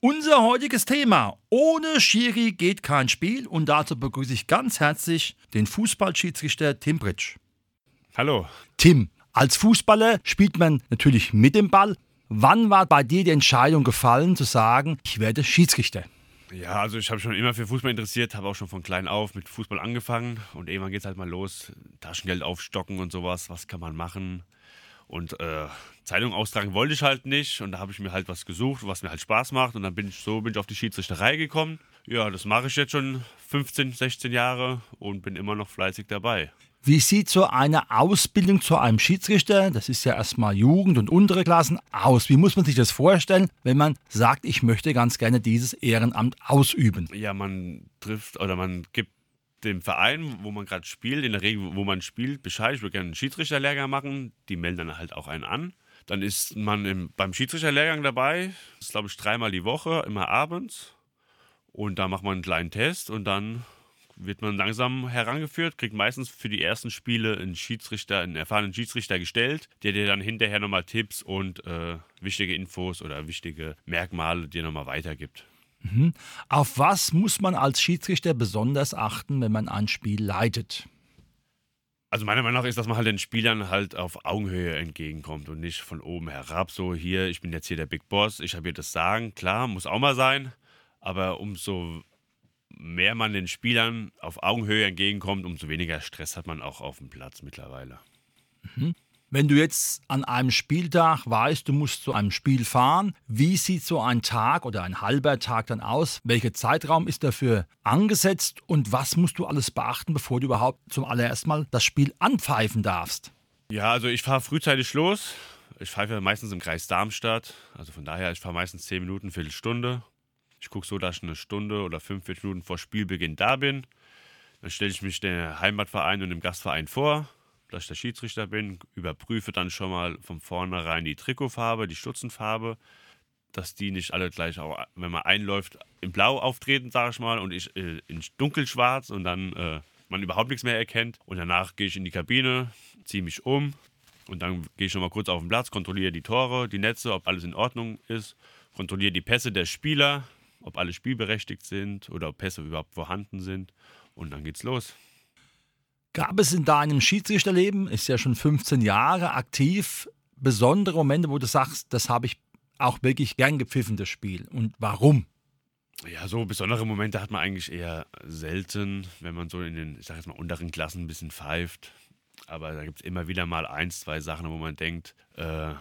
Unser heutiges Thema: Ohne Schiri geht kein Spiel und dazu begrüße ich ganz herzlich den Fußballschiedsrichter Tim Britsch. Hallo. Tim, als Fußballer spielt man natürlich mit dem Ball. Wann war bei dir die Entscheidung gefallen, zu sagen, ich werde Schiedsrichter? Ja, also ich habe schon immer für Fußball interessiert, habe auch schon von klein auf mit Fußball angefangen und irgendwann geht es halt mal los, Taschengeld aufstocken und sowas, was kann man machen? Und äh, Zeitung austragen wollte ich halt nicht. Und da habe ich mir halt was gesucht, was mir halt Spaß macht. Und dann bin ich so bin ich auf die Schiedsrichterei gekommen. Ja, das mache ich jetzt schon 15, 16 Jahre und bin immer noch fleißig dabei. Wie sieht so eine Ausbildung zu einem Schiedsrichter, das ist ja erstmal Jugend und untere Klassen, aus? Wie muss man sich das vorstellen, wenn man sagt, ich möchte ganz gerne dieses Ehrenamt ausüben? Ja, man trifft oder man gibt dem Verein, wo man gerade spielt, in der Regel, wo man spielt, Bescheid, ich würde gerne einen Schiedsrichterlehrgang machen. Die melden dann halt auch einen an. Dann ist man im, beim Schiedsrichterlehrgang dabei. Das ist, glaube ich, dreimal die Woche, immer abends. Und da macht man einen kleinen Test und dann wird man langsam herangeführt, kriegt meistens für die ersten Spiele einen Schiedsrichter, einen erfahrenen Schiedsrichter gestellt, der dir dann hinterher nochmal Tipps und äh, wichtige Infos oder wichtige Merkmale dir nochmal weitergibt. Mhm. Auf was muss man als Schiedsrichter besonders achten, wenn man ein Spiel leitet? Also meiner Meinung nach ist, dass man halt den Spielern halt auf Augenhöhe entgegenkommt und nicht von oben herab. So hier, ich bin jetzt hier der Big Boss, ich habe hier das Sagen. Klar, muss auch mal sein. Aber umso mehr man den Spielern auf Augenhöhe entgegenkommt, umso weniger Stress hat man auch auf dem Platz mittlerweile. Mhm. Wenn du jetzt an einem Spieltag weißt, du musst zu einem Spiel fahren, wie sieht so ein Tag oder ein halber Tag dann aus? Welcher Zeitraum ist dafür angesetzt und was musst du alles beachten, bevor du überhaupt zum allerersten Mal das Spiel anpfeifen darfst? Ja, also ich fahre frühzeitig los. Ich pfeife meistens im Kreis Darmstadt. Also von daher, ich fahre meistens 10 Minuten, Viertelstunde. Ich gucke so, dass ich eine Stunde oder 45 Minuten vor Spielbeginn da bin. Dann stelle ich mich dem Heimatverein und dem Gastverein vor dass ich der Schiedsrichter bin, überprüfe dann schon mal von vornherein die Trikotfarbe, die Stutzenfarbe, dass die nicht alle gleich, auch, wenn man einläuft, in Blau auftreten, sage ich mal, und ich äh, in dunkelschwarz und dann äh, man überhaupt nichts mehr erkennt. Und danach gehe ich in die Kabine, ziehe mich um und dann gehe ich nochmal kurz auf den Platz, kontrolliere die Tore, die Netze, ob alles in Ordnung ist, kontrolliere die Pässe der Spieler, ob alle spielberechtigt sind oder ob Pässe überhaupt vorhanden sind. Und dann geht's los. Gab es in deinem Schiedsrichterleben, ist ja schon 15 Jahre aktiv, besondere Momente, wo du sagst, das habe ich auch wirklich gern gepfiffen, das Spiel? Und warum? Ja, so besondere Momente hat man eigentlich eher selten, wenn man so in den, ich sag jetzt mal, unteren Klassen ein bisschen pfeift. Aber da gibt es immer wieder mal eins, zwei Sachen, wo man denkt, äh,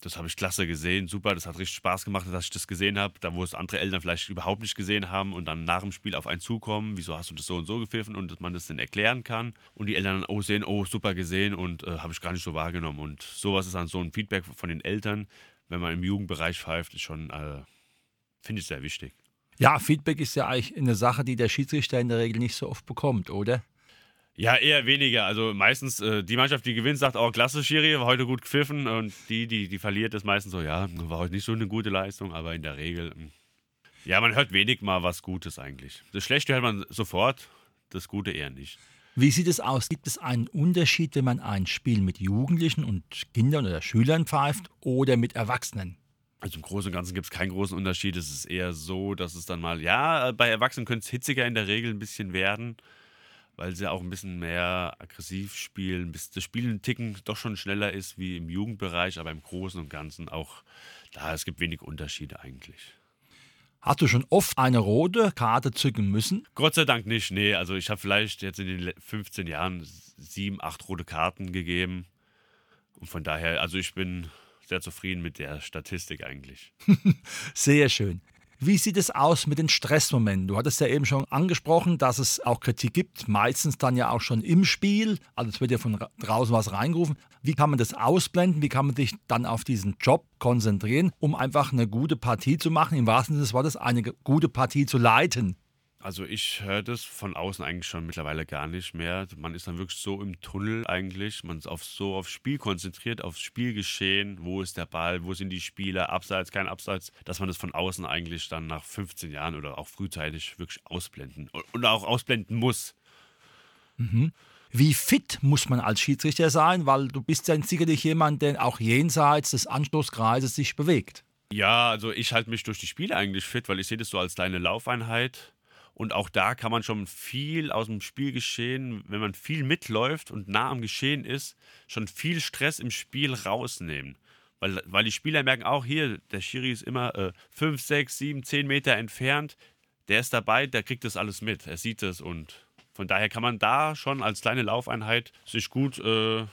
das habe ich klasse gesehen, super, das hat richtig Spaß gemacht, dass ich das gesehen habe. Da, wo es andere Eltern vielleicht überhaupt nicht gesehen haben und dann nach dem Spiel auf einen zukommen, wieso hast du das so und so gepfiffen und dass man das dann erklären kann. Und die Eltern dann, oh, sehen, oh, super gesehen und äh, habe ich gar nicht so wahrgenommen. Und sowas ist dann so ein Feedback von den Eltern, wenn man im Jugendbereich pfeift, ist schon, äh, finde ich sehr wichtig. Ja, Feedback ist ja eigentlich eine Sache, die der Schiedsrichter in der Regel nicht so oft bekommt, oder? Ja, eher weniger. Also meistens äh, die Mannschaft, die gewinnt, sagt, oh, klasse, Schiri, war heute gut gepfiffen. Und die, die, die verliert, ist meistens so, ja, war heute nicht so eine gute Leistung, aber in der Regel, hm. ja, man hört wenig mal was Gutes eigentlich. Das Schlechte hört man sofort, das Gute eher nicht. Wie sieht es aus? Gibt es einen Unterschied, wenn man ein Spiel mit Jugendlichen und Kindern oder Schülern pfeift oder mit Erwachsenen? Also im Großen und Ganzen gibt es keinen großen Unterschied. Es ist eher so, dass es dann mal, ja, bei Erwachsenen könnte es hitziger in der Regel ein bisschen werden weil sie auch ein bisschen mehr aggressiv spielen, bis das Spiel ein Ticken doch schon schneller ist wie im Jugendbereich, aber im Großen und Ganzen auch da, es gibt wenig Unterschiede eigentlich. Hast du schon oft eine rote Karte zücken müssen? Gott sei Dank nicht, nee. Also ich habe vielleicht jetzt in den 15 Jahren sieben, acht rote Karten gegeben. Und von daher, also ich bin sehr zufrieden mit der Statistik eigentlich. sehr schön. Wie sieht es aus mit den Stressmomenten? Du hattest ja eben schon angesprochen, dass es auch Kritik gibt, meistens dann ja auch schon im Spiel. Also es wird ja von draußen was reingerufen. Wie kann man das ausblenden? Wie kann man sich dann auf diesen Job konzentrieren, um einfach eine gute Partie zu machen, im wahrsten Sinne des Wortes eine gute Partie zu leiten? Also ich höre das von außen eigentlich schon mittlerweile gar nicht mehr. Man ist dann wirklich so im Tunnel eigentlich. Man ist auf, so aufs Spiel konzentriert, aufs Spielgeschehen. Wo ist der Ball? Wo sind die Spieler? Abseits, kein Abseits. Dass man das von außen eigentlich dann nach 15 Jahren oder auch frühzeitig wirklich ausblenden und auch ausblenden muss. Mhm. Wie fit muss man als Schiedsrichter sein? Weil du bist ja sicherlich jemand, der auch jenseits des Anstoßkreises sich bewegt. Ja, also ich halte mich durch die Spiele eigentlich fit, weil ich sehe das so als kleine Laufeinheit. Und auch da kann man schon viel aus dem Spielgeschehen, wenn man viel mitläuft und nah am Geschehen ist, schon viel Stress im Spiel rausnehmen. Weil, weil die Spieler merken auch hier, der Schiri ist immer 5, 6, 7, 10 Meter entfernt. Der ist dabei, der kriegt das alles mit. Er sieht es und von daher kann man da schon als kleine Laufeinheit sich gut äh,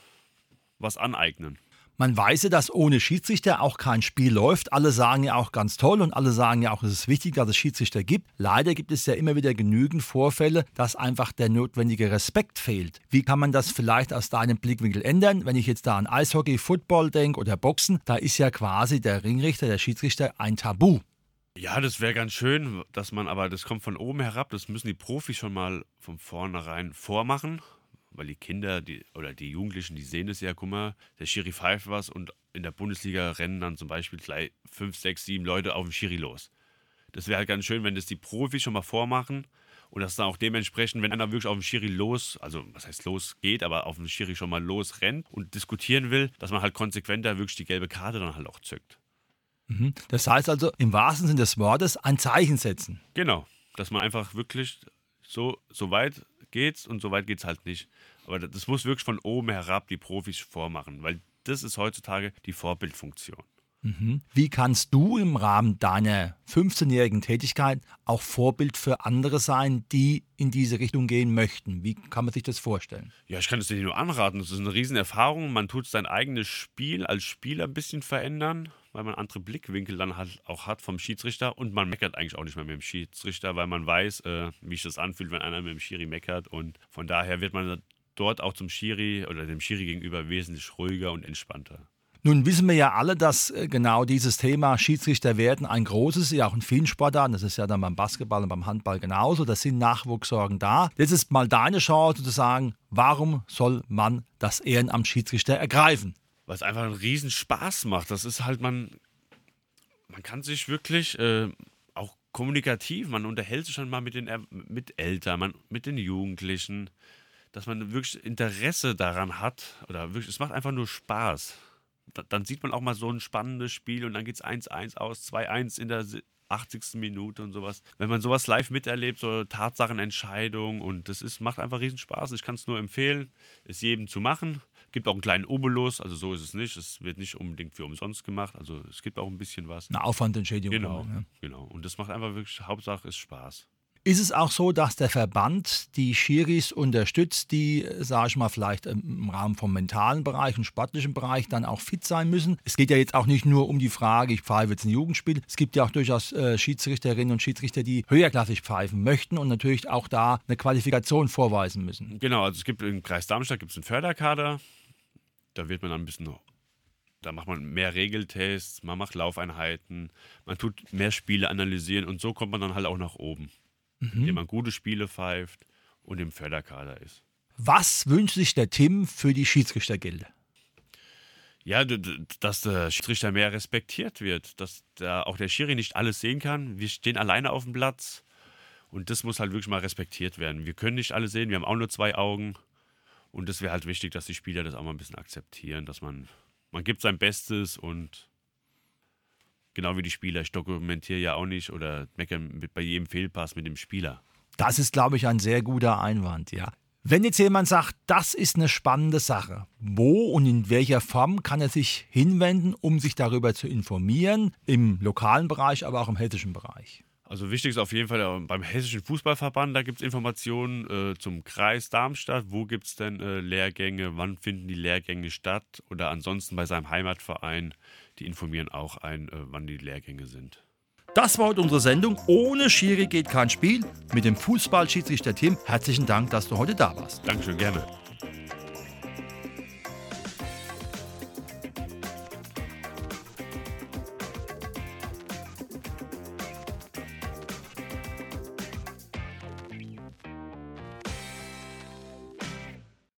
was aneignen. Man weiß ja, dass ohne Schiedsrichter auch kein Spiel läuft. Alle sagen ja auch ganz toll und alle sagen ja auch, es ist wichtig, dass es Schiedsrichter gibt. Leider gibt es ja immer wieder genügend Vorfälle, dass einfach der notwendige Respekt fehlt. Wie kann man das vielleicht aus deinem Blickwinkel ändern? Wenn ich jetzt da an Eishockey, Football denke oder Boxen, da ist ja quasi der Ringrichter, der Schiedsrichter ein Tabu. Ja, das wäre ganz schön, dass man, aber das kommt von oben herab, das müssen die Profis schon mal von vornherein vormachen weil die Kinder die, oder die Jugendlichen, die sehen es ja, guck mal, der Schiri pfeift was und in der Bundesliga rennen dann zum Beispiel gleich fünf, sechs, sieben Leute auf den Schiri los. Das wäre halt ganz schön, wenn das die Profis schon mal vormachen und dass dann auch dementsprechend, wenn einer wirklich auf den Schiri los, also was heißt los geht, aber auf den Schiri schon mal los rennt und diskutieren will, dass man halt konsequenter wirklich die gelbe Karte dann halt auch zückt. Mhm. Das heißt also im wahrsten Sinne des Wortes ein Zeichen setzen. Genau, dass man einfach wirklich so, so weit geht's und so weit geht's halt nicht. Aber das muss wirklich von oben herab die Profis vormachen, weil das ist heutzutage die Vorbildfunktion. Mhm. Wie kannst du im Rahmen deiner 15-jährigen Tätigkeit auch Vorbild für andere sein, die in diese Richtung gehen möchten? Wie kann man sich das vorstellen? Ja, ich kann es dir nur anraten. Das ist eine Riesenerfahrung. Man tut sein eigenes Spiel als Spieler ein bisschen verändern weil man andere Blickwinkel dann halt auch hat vom Schiedsrichter und man meckert eigentlich auch nicht mehr mit dem Schiedsrichter, weil man weiß, äh, wie sich das anfühlt, wenn einer mit dem Schiri meckert und von daher wird man dort auch zum Schiri oder dem Schiri gegenüber wesentlich ruhiger und entspannter. Nun wissen wir ja alle, dass äh, genau dieses Thema Schiedsrichter werden ein großes, ja auch in vielen Sportarten, das ist ja dann beim Basketball und beim Handball genauso, da sind Nachwuchssorgen da. Jetzt ist mal deine Chance zu sagen, warum soll man das Ehrenamt Schiedsrichter ergreifen? Was einfach einen riesen Spaß macht. Das ist halt, man, man kann sich wirklich äh, auch kommunikativ, man unterhält sich schon mal mit den mit Eltern, man, mit den Jugendlichen, dass man wirklich Interesse daran hat oder wirklich, es macht einfach nur Spaß. Da, dann sieht man auch mal so ein spannendes Spiel und dann geht es 1-1 aus, 2-1 in der 80. Minute und sowas. Wenn man sowas live miterlebt, so Tatsachenentscheidungen und das ist, macht einfach riesen Spaß. Ich kann es nur empfehlen, es jedem zu machen. Gibt auch einen kleinen Obolus, also so ist es nicht. Es wird nicht unbedingt für umsonst gemacht. Also es gibt auch ein bisschen was. Eine Aufwandentschädigung. Genau, ja. genau. Und das macht einfach wirklich, Hauptsache ist Spaß. Ist es auch so, dass der Verband die Schiris unterstützt, die, sage ich mal, vielleicht im Rahmen vom mentalen Bereich und sportlichen Bereich dann auch fit sein müssen? Es geht ja jetzt auch nicht nur um die Frage, ich pfeife jetzt ein Jugendspiel. Es gibt ja auch durchaus äh, Schiedsrichterinnen und Schiedsrichter, die höherklassig pfeifen möchten und natürlich auch da eine Qualifikation vorweisen müssen. Genau, also es gibt im Kreis Darmstadt gibt es einen Förderkader. Da wird man dann ein bisschen da macht man mehr Regeltests, man macht Laufeinheiten, man tut mehr Spiele analysieren und so kommt man dann halt auch nach oben mhm. indem man gute Spiele pfeift und im Förderkader ist. Was wünscht sich der Tim für die Schiedsrichtergilde? Ja, dass der Schiedsrichter mehr respektiert wird, dass der, auch der Schiri nicht alles sehen kann. Wir stehen alleine auf dem Platz und das muss halt wirklich mal respektiert werden. Wir können nicht alles sehen, wir haben auch nur zwei Augen und das wäre halt wichtig, dass die Spieler das auch mal ein bisschen akzeptieren, dass man, man gibt sein Bestes und Genau wie die Spieler. Ich dokumentiere ja auch nicht oder meckern bei jedem Fehlpass mit dem Spieler. Das ist, glaube ich, ein sehr guter Einwand, ja. Wenn jetzt jemand sagt, das ist eine spannende Sache, wo und in welcher Form kann er sich hinwenden, um sich darüber zu informieren, im lokalen Bereich, aber auch im hessischen Bereich? Also wichtig ist auf jeden Fall äh, beim Hessischen Fußballverband, da gibt es Informationen äh, zum Kreis Darmstadt, wo gibt es denn äh, Lehrgänge, wann finden die Lehrgänge statt oder ansonsten bei seinem Heimatverein die informieren auch ein, äh, wann die Lehrgänge sind. Das war heute unsere Sendung. Ohne Schiri geht kein Spiel. Mit dem Fußballschiedsrichter Tim. Herzlichen Dank, dass du heute da warst. Dankeschön, gerne.